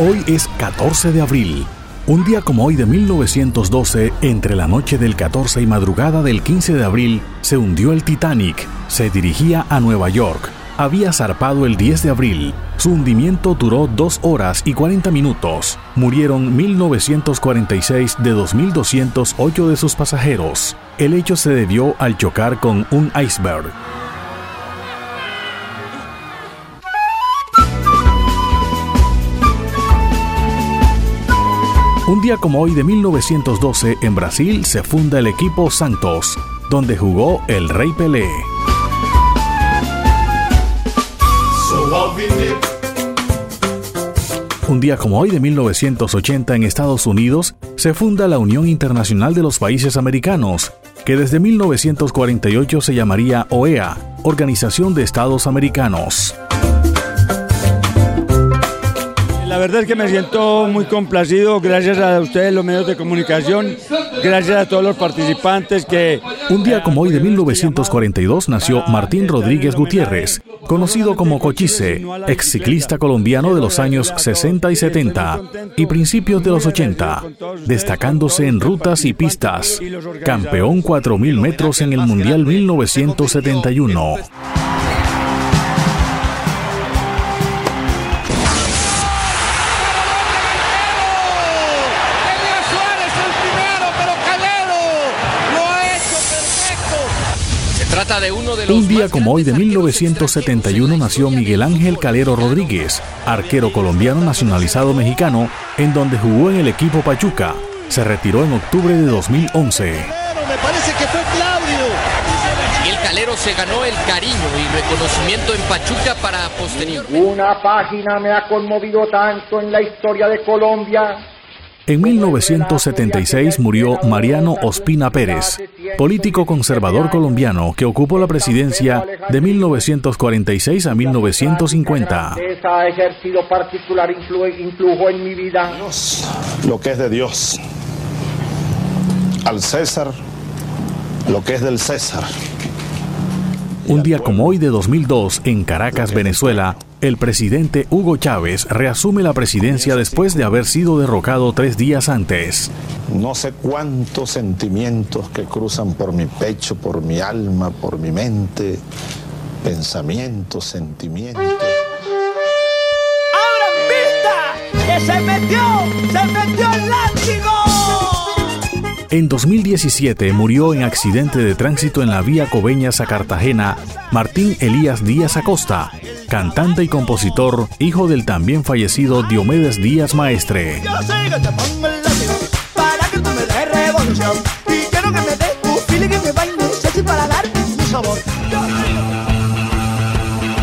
Hoy es 14 de abril. Un día como hoy de 1912, entre la noche del 14 y madrugada del 15 de abril, se hundió el Titanic. Se dirigía a Nueva York. Había zarpado el 10 de abril. Su hundimiento duró 2 horas y 40 minutos. Murieron 1946 de 2.208 de sus pasajeros. El hecho se debió al chocar con un iceberg. Un día como hoy de 1912 en Brasil se funda el equipo Santos, donde jugó el Rey Pelé. Un día como hoy de 1980 en Estados Unidos se funda la Unión Internacional de los Países Americanos, que desde 1948 se llamaría OEA, Organización de Estados Americanos. La verdad es que me siento muy complacido, gracias a ustedes los medios de comunicación, gracias a todos los participantes que... Un día como hoy de 1942 nació Martín Rodríguez Gutiérrez, conocido como Cochise, ex ciclista colombiano de los años 60 y 70 y principios de los 80, destacándose en rutas y pistas, campeón 4.000 metros en el Mundial 1971. Un día como hoy de 1971 nació Miguel Ángel Calero Rodríguez, arquero colombiano nacionalizado mexicano, en donde jugó en el equipo Pachuca. Se retiró en octubre de 2011. Me parece que fue Claudio. Miguel Calero se ganó el cariño y reconocimiento en Pachuca para posterior. Una página me ha conmovido tanto en la historia de Colombia en 1976 murió Mariano Ospina Pérez, político conservador colombiano que ocupó la presidencia de 1946 a 1950. Ha ejercido particular influjo en mi vida. Lo que es de Dios. Al César, lo que es del César. Un día como hoy de 2002, en Caracas, Venezuela, el presidente Hugo Chávez reasume la presidencia después de haber sido derrocado tres días antes. No sé cuántos sentimientos que cruzan por mi pecho, por mi alma, por mi mente, pensamientos, sentimientos. ¡Abran vista! ¡Que se metió! ¡Se metió el látigo! En 2017 murió en accidente de tránsito en la vía Coveñas a Cartagena Martín Elías Díaz Acosta, cantante y compositor, hijo del también fallecido Diomedes Díaz Maestre.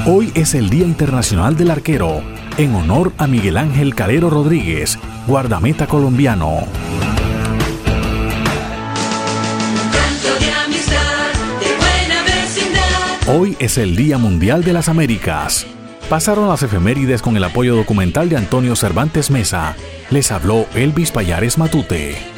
Hoy es el Día Internacional del Arquero, en honor a Miguel Ángel Calero Rodríguez, guardameta colombiano. Hoy es el Día Mundial de las Américas. Pasaron las efemérides con el apoyo documental de Antonio Cervantes Mesa. Les habló Elvis Payares Matute.